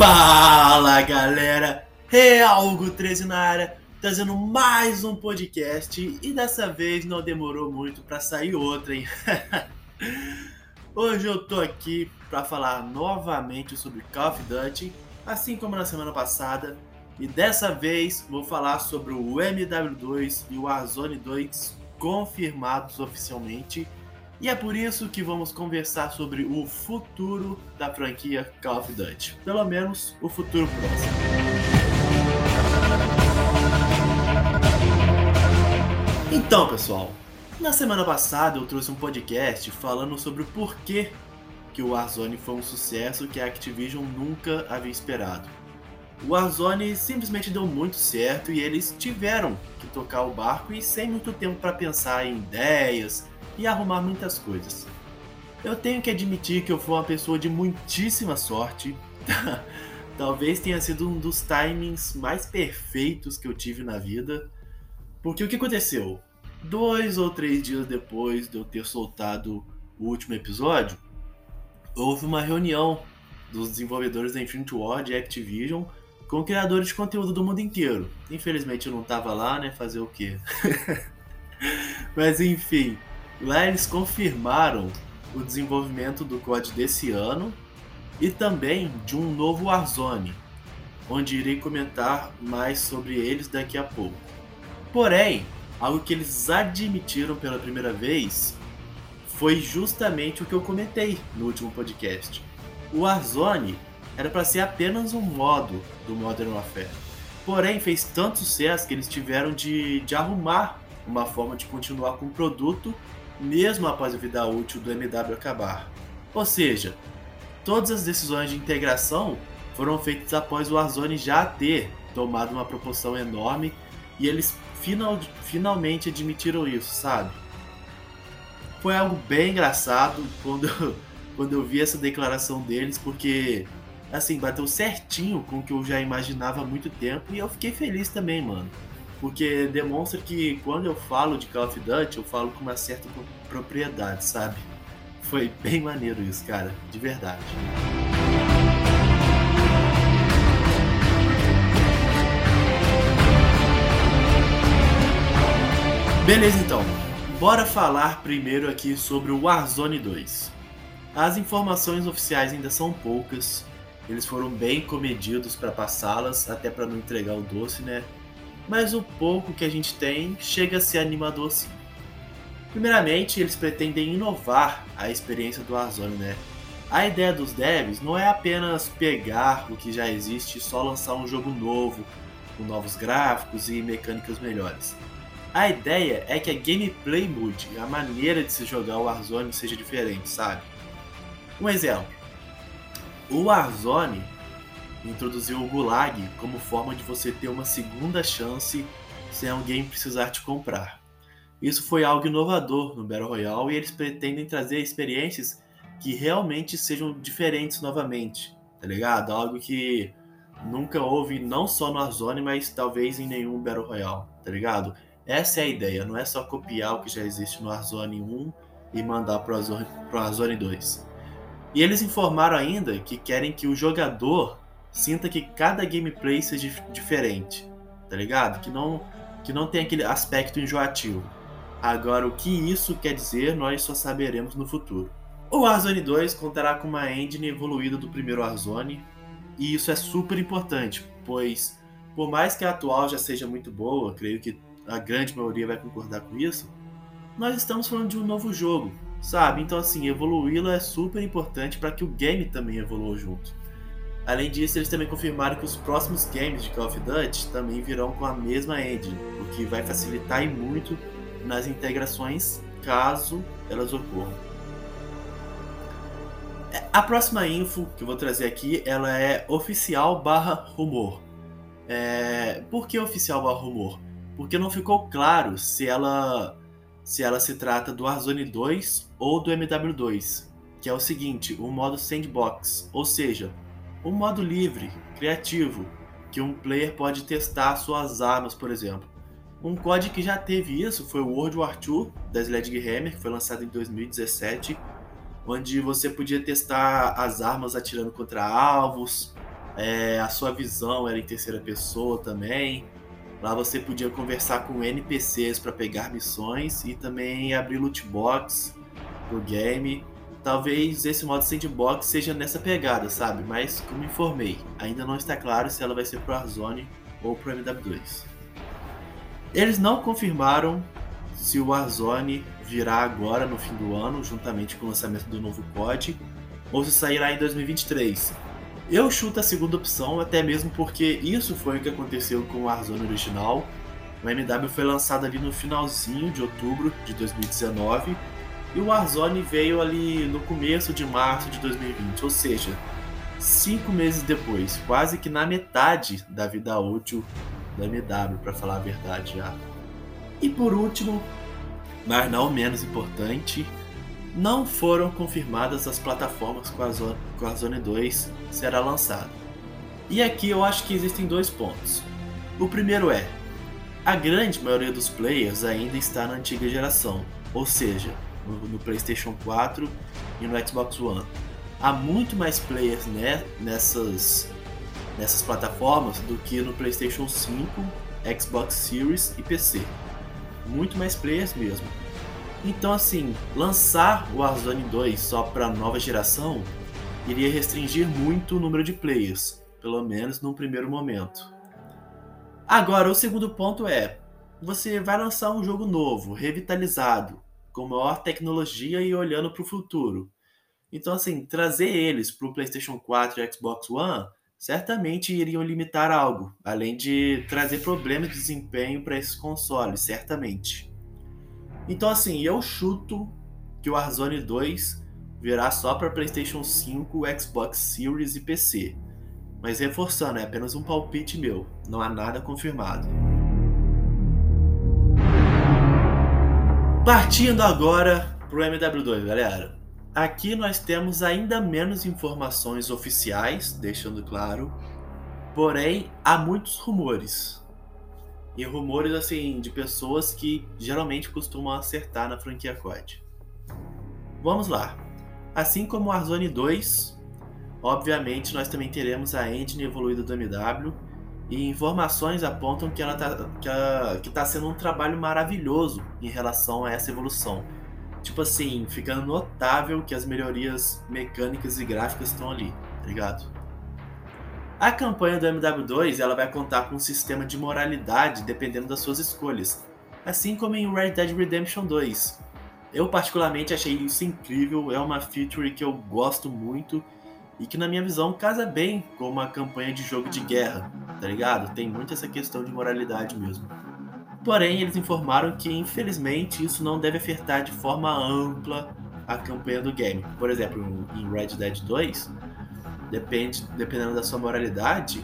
Fala galera, Realgo 13 na área, trazendo mais um podcast e dessa vez não demorou muito para sair outra, hein? Hoje eu tô aqui para falar novamente sobre Call of Duty, assim como na semana passada, e dessa vez vou falar sobre o MW2 e o Warzone 2 confirmados oficialmente. E é por isso que vamos conversar sobre o futuro da franquia Call of Duty. Pelo menos o futuro próximo. Então, pessoal, na semana passada eu trouxe um podcast falando sobre o porquê que o Warzone foi um sucesso que a Activision nunca havia esperado. O Warzone simplesmente deu muito certo e eles tiveram que tocar o barco e sem muito tempo para pensar em ideias e arrumar muitas coisas. Eu tenho que admitir que eu fui uma pessoa de muitíssima sorte. Talvez tenha sido um dos timings mais perfeitos que eu tive na vida. Porque o que aconteceu? Dois ou três dias depois de eu ter soltado o último episódio, houve uma reunião dos desenvolvedores da Infinity Ward e Activision com criadores de conteúdo do mundo inteiro. Infelizmente eu não tava lá, né? Fazer o quê? Mas enfim, lá eles confirmaram o desenvolvimento do COD desse ano e também de um novo Warzone, onde irei comentar mais sobre eles daqui a pouco. Porém, algo que eles admitiram pela primeira vez foi justamente o que eu comentei no último podcast. O Warzone era para ser apenas um modo do Modern Warfare. Porém, fez tanto sucesso que eles tiveram de, de arrumar uma forma de continuar com o produto mesmo após a vida útil do MW acabar. Ou seja, todas as decisões de integração foram feitas após o Warzone já ter tomado uma proporção enorme e eles final, finalmente admitiram isso, sabe? Foi algo bem engraçado quando, quando eu vi essa declaração deles, porque assim, bateu certinho com o que eu já imaginava há muito tempo e eu fiquei feliz também, mano. Porque demonstra que quando eu falo de Call of Duty, eu falo com uma certa propriedade, sabe? Foi bem maneiro isso, cara, de verdade. Beleza então, bora falar primeiro aqui sobre o Warzone 2. As informações oficiais ainda são poucas, eles foram bem comedidos para passá-las, até para não entregar o doce, né? Mas o pouco que a gente tem chega a ser animador sim. Primeiramente, eles pretendem inovar a experiência do Warzone, né? A ideia dos devs não é apenas pegar o que já existe e só lançar um jogo novo, com novos gráficos e mecânicas melhores. A ideia é que a gameplay mude, a maneira de se jogar o Warzone seja diferente, sabe? Um exemplo. O Warzone introduziu o Gulag como forma de você ter uma segunda chance sem alguém precisar te comprar. Isso foi algo inovador no Battle Royale e eles pretendem trazer experiências que realmente sejam diferentes novamente, tá ligado? Algo que nunca houve não só no Warzone, mas talvez em nenhum Battle Royale, tá ligado? Essa é a ideia, não é só copiar o que já existe no Warzone 1 e mandar pro Warzone, pro Warzone 2. E eles informaram ainda que querem que o jogador sinta que cada gameplay seja diferente, tá ligado? Que não, que não tem aquele aspecto enjoativo. Agora, o que isso quer dizer, nós só saberemos no futuro. O Warzone 2 contará com uma engine evoluída do primeiro Warzone, e isso é super importante, pois, por mais que a atual já seja muito boa, creio que a grande maioria vai concordar com isso, nós estamos falando de um novo jogo, sabe? Então, assim, evoluí-lo é super importante para que o game também evolua junto. Além disso, eles também confirmaram que os próximos games de Call of Duty também virão com a mesma engine, o que vai facilitar e muito nas integrações caso elas ocorram. É, a próxima info que eu vou trazer aqui, ela é oficial barra rumor. É... Por que oficial barra rumor? Porque não ficou claro se ela se ela se trata do Warzone 2 ou do MW2, que é o seguinte, o modo sandbox, ou seja, um modo livre, criativo, que um player pode testar suas armas, por exemplo. Um COD que já teve isso foi o World War II da Sledgehammer, que foi lançado em 2017, onde você podia testar as armas atirando contra alvos, É, a sua visão era em terceira pessoa também. Lá você podia conversar com NPCs para pegar missões e também abrir loot box pro game. Talvez esse modo sandbox seja nessa pegada, sabe? Mas como informei, ainda não está claro se ela vai ser pro Warzone ou pro MW2. Eles não confirmaram se o Warzone virá agora no fim do ano, juntamente com o lançamento do novo COD, ou se sairá em 2023. Eu chuto a segunda opção, até mesmo porque isso foi o que aconteceu com o Warzone original. O MW foi lançado ali no finalzinho de outubro de 2019 e o Warzone veio ali no começo de março de 2020, ou seja, cinco meses depois, quase que na metade da vida útil do MW, para falar a verdade já. E por último, mas não menos importante, não foram confirmadas as plataformas com a Zone, com a Zone 2 será lançada. E aqui eu acho que existem dois pontos. O primeiro é, a grande maioria dos players ainda está na antiga geração, ou seja, no, no PlayStation 4 e no Xbox One. Há muito mais players né, nessas, nessas plataformas do que no PlayStation 5, Xbox Series e PC muito mais players mesmo. Então, assim, lançar o Warzone 2 só para nova geração iria restringir muito o número de players, pelo menos num primeiro momento. Agora, o segundo ponto é: você vai lançar um jogo novo, revitalizado, com maior tecnologia e olhando para o futuro. Então, assim, trazer eles para o PlayStation 4 e Xbox One certamente iriam limitar algo, além de trazer problemas de desempenho para esses consoles, certamente. Então, assim, eu chuto que o Warzone 2 virá só para PlayStation 5, Xbox Series e PC. Mas reforçando, é apenas um palpite meu, não há nada confirmado. Partindo agora pro MW2, galera. Aqui nós temos ainda menos informações oficiais, deixando claro, porém há muitos rumores. E rumores assim de pessoas que geralmente costumam acertar na franquia COD. Vamos lá. Assim como o Warzone 2, obviamente nós também teremos a engine evoluída do MW e informações apontam que ela está que, que tá sendo um trabalho maravilhoso em relação a essa evolução tipo assim, ficando notável que as melhorias mecânicas e gráficas estão ali, tá ligado? A campanha do MW2 ela vai contar com um sistema de moralidade dependendo das suas escolhas, assim como em Red Dead Redemption 2. Eu particularmente achei isso incrível, é uma feature que eu gosto muito e que na minha visão casa bem com uma campanha de jogo de guerra, tá ligado? Tem muito essa questão de moralidade mesmo. Porém, eles informaram que, infelizmente, isso não deve afetar de forma ampla a campanha do game. Por exemplo, em Red Dead 2, depende, dependendo da sua moralidade,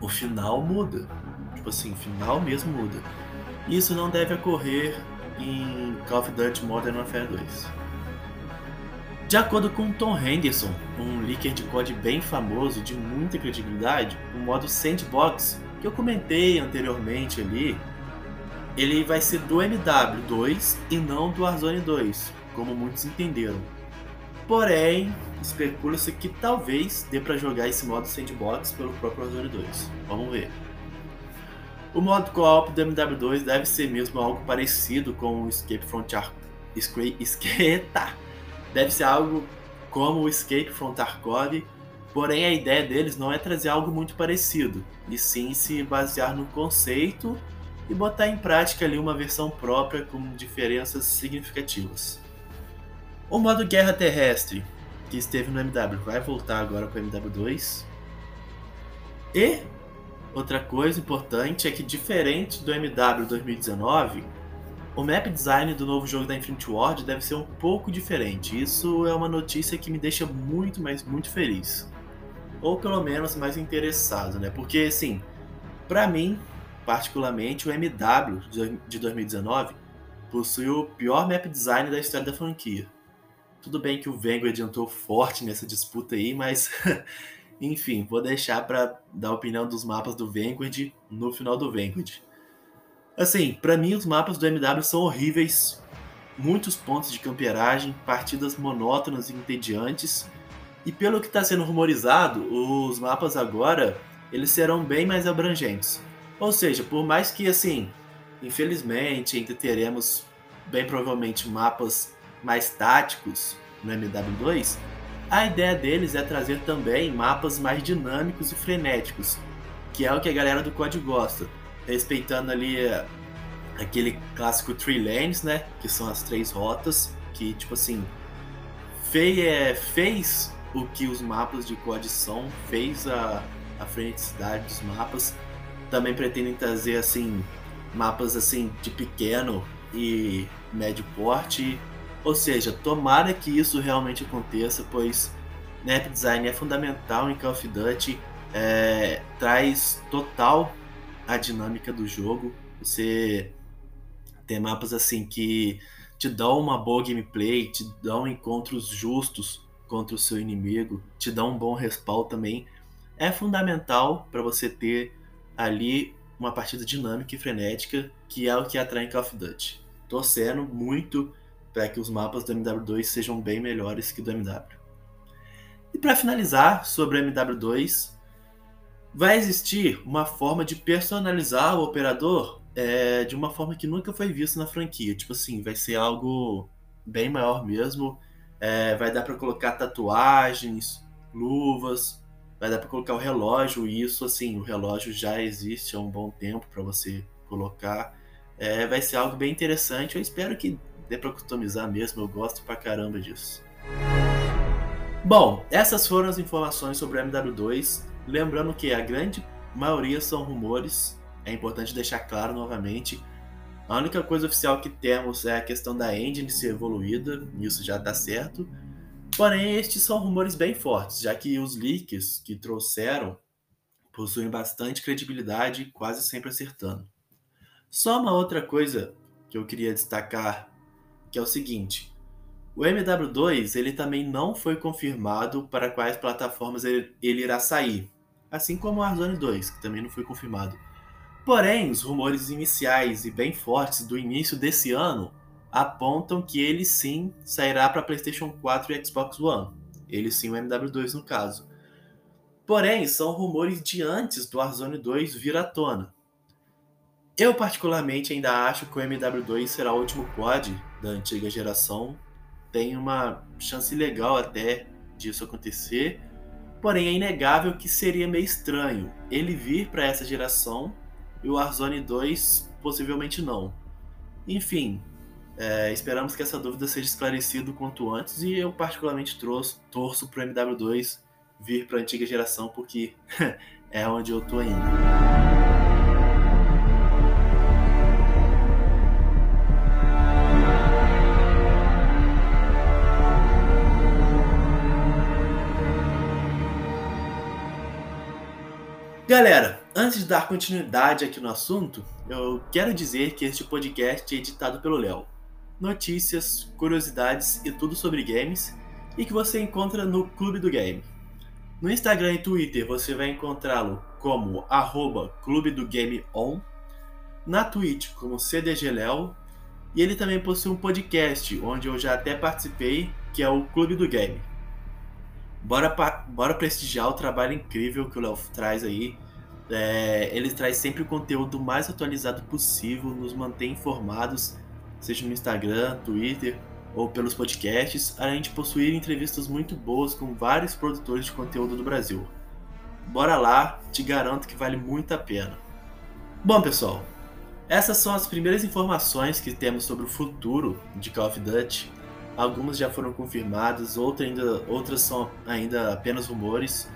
o final muda. Tipo assim, o final mesmo muda. Isso não deve ocorrer em Call of Duty Modern Warfare 2. De acordo com Tom Henderson, um leaker de código bem famoso de muita credibilidade, o modo Sandbox, que eu comentei anteriormente ali, ele vai ser do MW2 e não do Warzone 2, como muitos entenderam. Porém, especula-se que talvez dê para jogar esse modo sandbox pelo próprio Warzone 2. Vamos ver. O modo co-op do MW2 deve ser mesmo algo parecido com o Escape from Tarkov. Esqueta! Deve ser algo como o Escape from Tarkov, porém a ideia deles não é trazer algo muito parecido, e sim se basear no conceito e botar em prática ali uma versão própria com diferenças significativas. O modo guerra terrestre, que esteve no MW, vai voltar agora para o MW2. E outra coisa importante é que diferente do MW 2019, o map design do novo jogo da Infinity Ward deve ser um pouco diferente. Isso é uma notícia que me deixa muito, mas muito feliz. Ou pelo menos mais interessado, né? Porque assim, para mim, particularmente o MW de 2019 possui o pior map design da história da franquia. Tudo bem que o Vanguard entrou forte nessa disputa aí, mas enfim, vou deixar para dar a opinião dos mapas do Vanguard no final do Vanguard. Assim, para mim os mapas do MW são horríveis, muitos pontos de camperagem, partidas monótonas e entediantes, E pelo que está sendo rumorizado, os mapas agora eles serão bem mais abrangentes. Ou seja, por mais que assim, infelizmente ainda teremos bem provavelmente mapas mais táticos no MW2, a ideia deles é trazer também mapas mais dinâmicos e frenéticos, que é o que a galera do COD gosta, respeitando ali eh, aquele clássico Three Lanes, né, que são as três rotas, que tipo assim, fez, é, o que os mapas de COD são, fez a, a freneticidade dos mapas. Também pretendem trazer assim mapas assim de pequeno e médio porte. Ou seja, tomara que isso realmente aconteça, pois map design é fundamental em Call of Duty, é, traz total a dinâmica do jogo. Você tem mapas assim que te dão uma boa gameplay, te dão encontros justos contra o seu inimigo, te dão um bom respawn também. É fundamental para você ter ali uma partida dinâmica e frenética, que é o que atrai em Call of Duty. Torcendo muito para que os mapas do MW2 sejam bem melhores que do MW. E para finalizar sobre o MW2, vai existir uma forma de personalizar o operador é, de uma forma que nunca foi vista na franquia. Tipo assim, vai ser algo bem maior mesmo. É, vai dar para colocar tatuagens, luvas, vai dar para colocar o relógio. E isso, assim, o relógio já existe há um bom tempo para você colocar. É, vai ser algo bem interessante. Eu espero que dê para customizar mesmo. Eu gosto pra caramba disso. Bom, essas foram as informações sobre o MW2. Lembrando que a grande maioria são rumores, é importante deixar claro novamente. A única coisa oficial que temos é a questão da engine ser evoluída, isso já está certo. Porém, estes são rumores bem fortes, já que os leaks que trouxeram possuem bastante credibilidade, quase sempre acertando. Só uma outra coisa que eu queria destacar, que é o seguinte: o MW2 ele também não foi confirmado para quais plataformas ele, ele irá sair assim como Warzone 2, que também não foi confirmado. Porém, os rumores iniciais e bem fortes do início desse ano apontam que ele sim sairá para PlayStation 4 e Xbox One. Ele sim, o MW2 no caso. Porém, são rumores de antes do Warzone 2 vir à tona. Eu, particularmente, ainda acho que o MW2 será o último COD da antiga geração. Tem uma chance legal até disso acontecer, Porém, é inegável que seria meio estranho ele vir para essa geração e o Warzone 2 possivelmente não. Enfim, é, esperamos que essa dúvida seja esclarecida o quanto antes e eu particularmente trouxe, torço para o MW2 vir para a antiga geração porque é onde eu tô indo. Galera, antes de dar continuidade aqui no assunto, eu quero dizer que este podcast é editado pelo Léo. Notícias, curiosidades e tudo sobre games e que você encontra no Clube do Game. No Instagram e Twitter você vai encontrá-lo como arroba Clube do Game On, na Twitch como CDGLéo e ele também possui um podcast onde eu já até participei, que é o Clube do Game. Bora, bora prestigiar o trabalho incrível que o Léo traz aí. É, ele traz sempre o conteúdo mais atualizado possível, nos mantém informados, seja no Instagram, Twitter ou pelos podcasts, além de possuir entrevistas muito boas com vários produtores de conteúdo do Brasil. Bora lá, te garanto que vale muito a pena. Bom, pessoal, essas são as primeiras informações que temos sobre o futuro de Call of Duty Algumas já foram confirmadas, outras ainda, outras são ainda apenas rumores.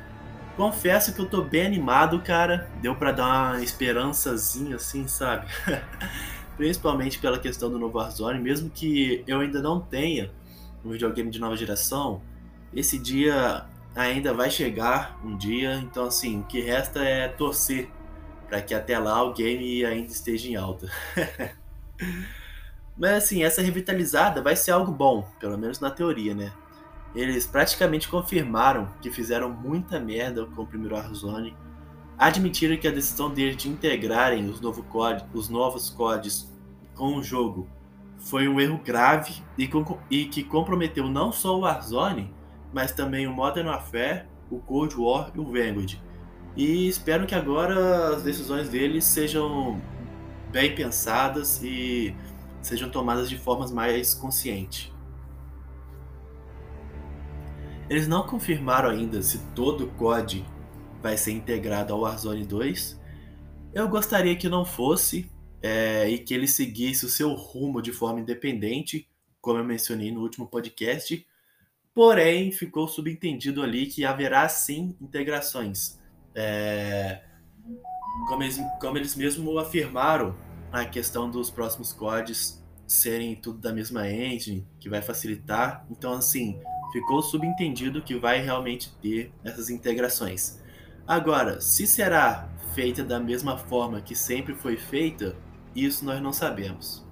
Confesso que eu tô bem animado, cara. Deu para dar uma esperançazinha assim, sabe? Principalmente pela questão do novo Warzone, mesmo que eu ainda não tenha um videogame de nova geração, esse dia ainda vai chegar um dia, então assim, o que resta é torcer para que até lá o game ainda esteja em alta. Mas assim, essa revitalizada vai ser algo bom, pelo menos na teoria, né? Eles praticamente confirmaram que fizeram muita merda com o primeiro Warzone, admitiram que a decisão deles de integrarem os, novo código, os novos códigos com o jogo foi um erro grave e, e, que comprometeu não só o Warzone, mas também o Modern Warfare, o Cold War e o Vanguard. E espero que agora as decisões deles sejam bem pensadas e sejam tomadas de formas mais conscientes. Eles não confirmaram ainda se todo o COD vai ser integrado ao Warzone 2. Eu gostaria que não fosse é, e que ele seguisse o seu rumo de forma independente, como eu mencionei no último podcast. Porém, ficou subentendido ali que haverá sim integrações. É, como, eles, como eles mesmo afirmaram, a questão dos próximos CODs serem tudo da mesma engine, que vai facilitar. Então, assim, ficou subentendido que vai realmente ter essas integrações. Agora, se será feita da mesma forma que sempre foi feita, isso nós não sabemos.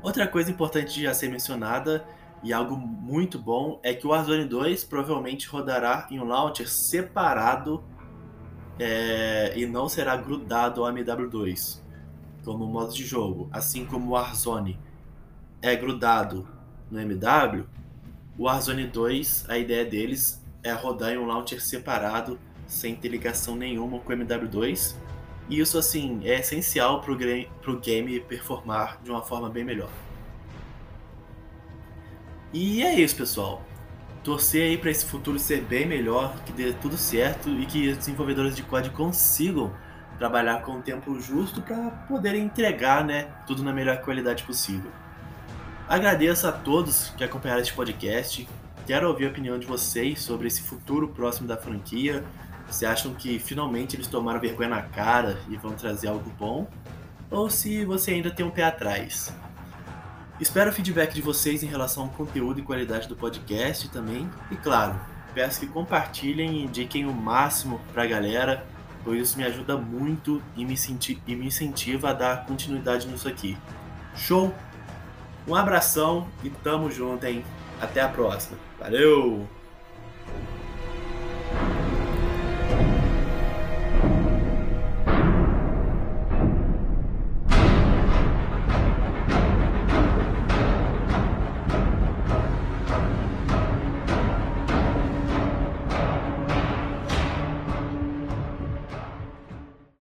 Outra coisa importante já ser mencionada e algo muito bom é que o Warzone 2 provavelmente rodará em um launcher separado é, e não será grudado ao MW2 como modo de jogo, assim como o Warzone é grudado no MW, o Warzone 2, a ideia deles é rodar em um launcher separado, sem ter ligação nenhuma com o MW2. E isso, assim, é essencial para o game performar de uma forma bem melhor. E é isso, pessoal. Torcer aí para esse futuro ser bem melhor, que dê tudo certo e que os desenvolvedores de código consigam trabalhar com o tempo justo para poderem entregar né, tudo na melhor qualidade possível. Agradeço a todos que acompanharam este podcast. Quero ouvir a opinião de vocês sobre esse futuro próximo da franquia. Se acham que finalmente eles tomaram vergonha na cara e vão trazer algo bom? Ou se você ainda tem um pé atrás? Espero o feedback de vocês em relação ao conteúdo e qualidade do podcast também. E claro, peço que compartilhem e indiquem o máximo para a galera pois isso me ajuda muito e me, e me incentiva a dar continuidade nisso aqui. Show? Um abração e tamo junto, hein? Até a próxima. Valeu!